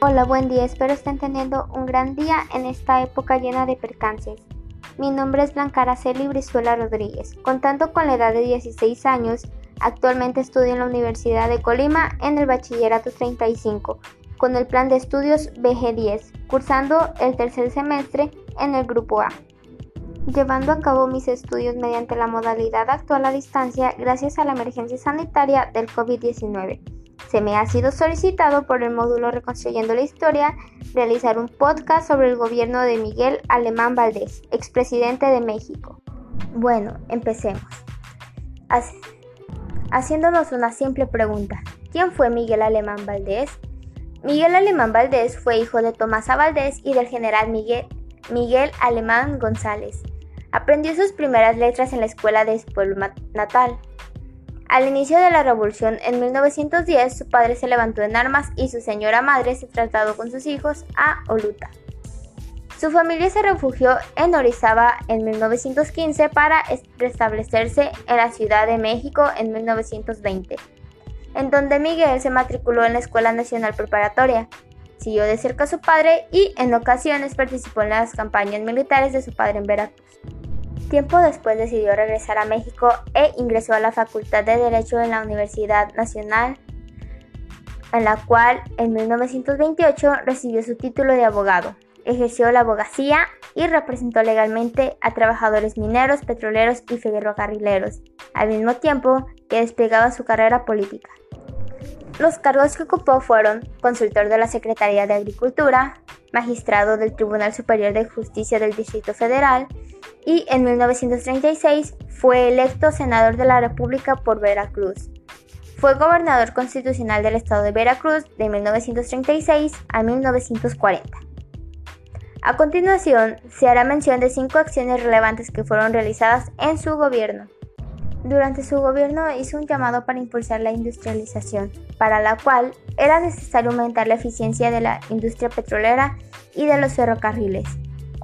Hola, buen día. Espero estén teniendo un gran día en esta época llena de percances. Mi nombre es Blanca Araceli Brizuela Rodríguez. Contando con la edad de 16 años, actualmente estudio en la Universidad de Colima en el Bachillerato 35, con el plan de estudios BG10, cursando el tercer semestre en el Grupo A. Llevando a cabo mis estudios mediante la modalidad actual a distancia gracias a la emergencia sanitaria del COVID-19 se me ha sido solicitado por el módulo Reconstruyendo la Historia realizar un podcast sobre el gobierno de Miguel Alemán Valdés, expresidente de México. Bueno, empecemos. Haciéndonos una simple pregunta. ¿Quién fue Miguel Alemán Valdés? Miguel Alemán Valdés fue hijo de Tomás Valdés y del general Miguel, Miguel Alemán González. Aprendió sus primeras letras en la escuela de su pueblo natal. Al inicio de la revolución en 1910, su padre se levantó en armas y su señora madre se trasladó con sus hijos a Oluta. Su familia se refugió en Orizaba en 1915 para restablecerse en la Ciudad de México en 1920, en donde Miguel se matriculó en la Escuela Nacional Preparatoria. Siguió de cerca a su padre y en ocasiones participó en las campañas militares de su padre en Veracruz. Tiempo después decidió regresar a México e ingresó a la Facultad de Derecho en la Universidad Nacional, en la cual en 1928 recibió su título de abogado. Ejerció la abogacía y representó legalmente a trabajadores mineros, petroleros y ferrocarrileros, al mismo tiempo que desplegaba su carrera política. Los cargos que ocupó fueron consultor de la Secretaría de Agricultura, magistrado del Tribunal Superior de Justicia del Distrito Federal y en 1936 fue electo senador de la República por Veracruz. Fue gobernador constitucional del estado de Veracruz de 1936 a 1940. A continuación, se hará mención de cinco acciones relevantes que fueron realizadas en su gobierno. Durante su gobierno hizo un llamado para impulsar la industrialización, para la cual era necesario aumentar la eficiencia de la industria petrolera y de los ferrocarriles,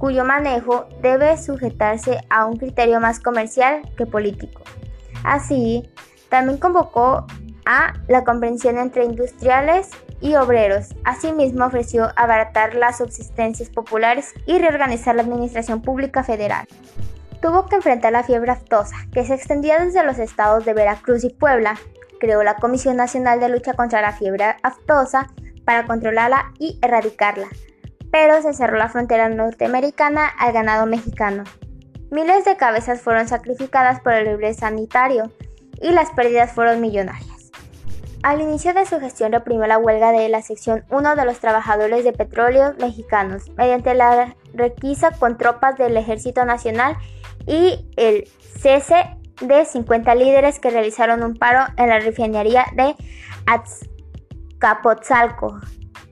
cuyo manejo debe sujetarse a un criterio más comercial que político. Así, también convocó a la comprensión entre industriales y obreros. Asimismo, ofreció abaratar las subsistencias populares y reorganizar la administración pública federal tuvo que enfrentar la fiebre aftosa, que se extendía desde los estados de Veracruz y Puebla. Creó la Comisión Nacional de Lucha contra la Fiebre Aftosa para controlarla y erradicarla, pero se cerró la frontera norteamericana al ganado mexicano. Miles de cabezas fueron sacrificadas por el libre sanitario y las pérdidas fueron millonarias. Al inicio de su gestión reprimió la huelga de la sección 1 de los trabajadores de petróleo mexicanos mediante la requisa con tropas del Ejército Nacional y el cese de 50 líderes que realizaron un paro en la refinería de Azcapotzalco.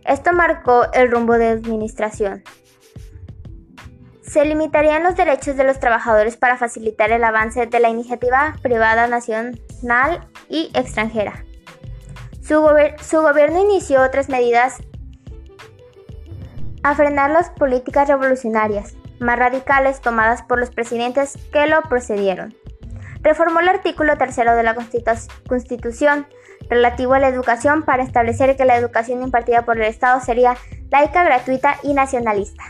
Esto marcó el rumbo de administración. Se limitarían los derechos de los trabajadores para facilitar el avance de la iniciativa privada nacional y extranjera. Su, gobierno inició otras medidas a frenar las políticas revolucionarias, más radicales tomadas por los presidentes que lo procedieron. Reformó el artículo tercero de la Constitución relativo a la educación para establecer que la educación impartida por el Estado sería laica, gratuita y nacionalista.